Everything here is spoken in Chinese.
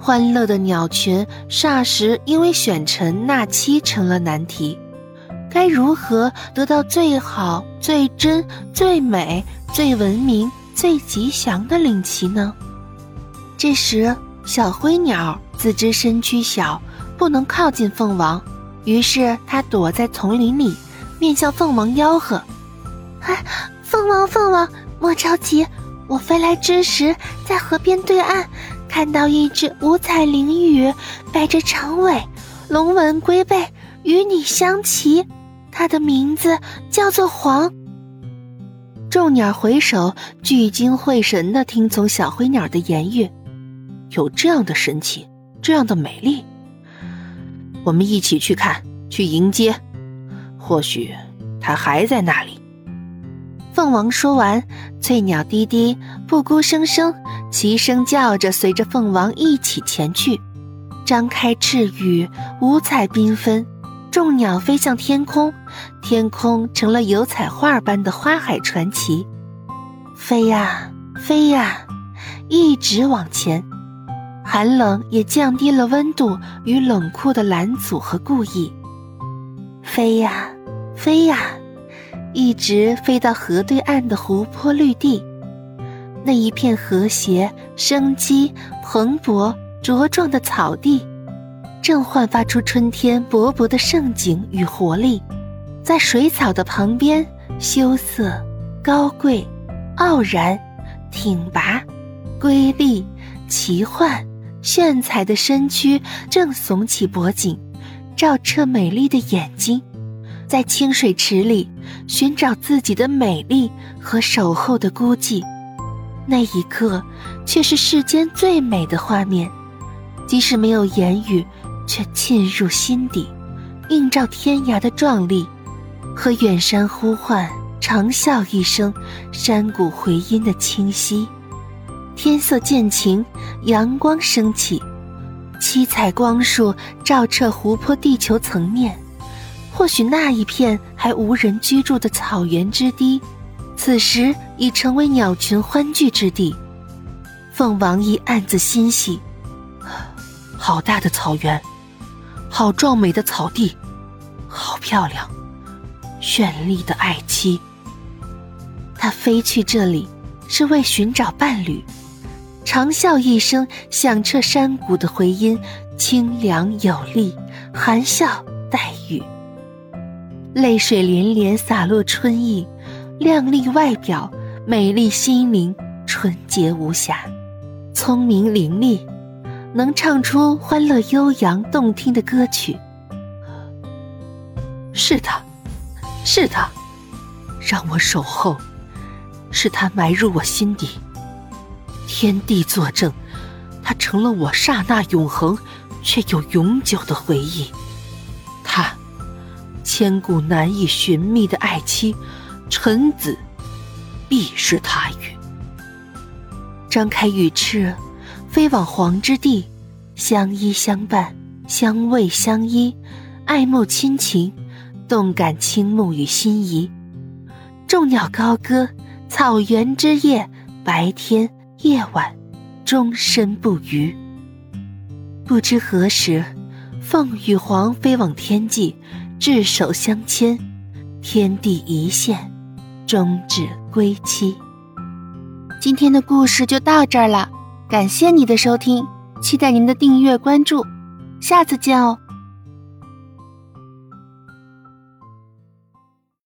欢乐的鸟群霎时因为选臣纳妻成了难题。该如何得到最好、最真、最美、最文明、最吉祥的令旗呢？这时，小灰鸟自知身躯小，不能靠近凤王，于是它躲在丛林里，面向凤王吆喝：“哎，凤王，凤王，莫着急，我飞来之时，在河边对岸看到一只五彩翎羽，摆着长尾，龙纹龟背，与你相齐。”它的名字叫做黄。众鸟回首，聚精会神的听从小灰鸟的言语。有这样的神奇，这样的美丽，我们一起去看，去迎接。或许它还在那里。凤王说完，翠鸟滴滴，布谷声声，齐声叫着，随着凤王一起前去，张开翅羽，五彩缤纷。众鸟飞向天空，天空成了油彩画般的花海传奇。飞呀飞呀，一直往前，寒冷也降低了温度与冷酷的拦阻和故意。飞呀飞呀，一直飞到河对岸的湖泊绿地，那一片和谐、生机蓬勃、茁壮的草地。正焕发出春天勃勃的盛景与活力，在水草的旁边，羞涩、高贵、傲然、挺拔、瑰丽、奇幻、炫彩的身躯正耸起脖颈，照彻美丽的眼睛，在清水池里寻找自己的美丽和守候的孤寂。那一刻，却是世间最美的画面，即使没有言语。却沁入心底，映照天涯的壮丽，和远山呼唤、长啸一声、山谷回音的清晰。天色渐晴，阳光升起，七彩光束照彻湖泊地球层面。或许那一片还无人居住的草原之堤，此时已成为鸟群欢聚之地。凤王亦暗自欣喜，好大的草原！好壮美的草地，好漂亮，绚丽的爱妻。他飞去这里，是为寻找伴侣。长啸一声，响彻山谷的回音，清凉有力，含笑带雨。泪水连连洒落春意，靓丽外表，美丽心灵，纯洁无瑕，聪明伶俐。能唱出欢乐悠扬动听的歌曲，是他，是他，让我守候，是他埋入我心底。天地作证，他成了我刹那永恒却又永久的回忆。千古难以寻觅的爱妻，臣子必是他与。张开羽翅。飞往黄之地，相依相伴，相偎相依，爱慕亲情，动感倾慕与心仪。众鸟高歌，草原之夜，白天夜晚，终身不渝。不知何时，凤与凰飞往天际，执手相牵，天地一线，终至归期。今天的故事就到这儿了。感谢你的收听，期待您的订阅关注，下次见哦。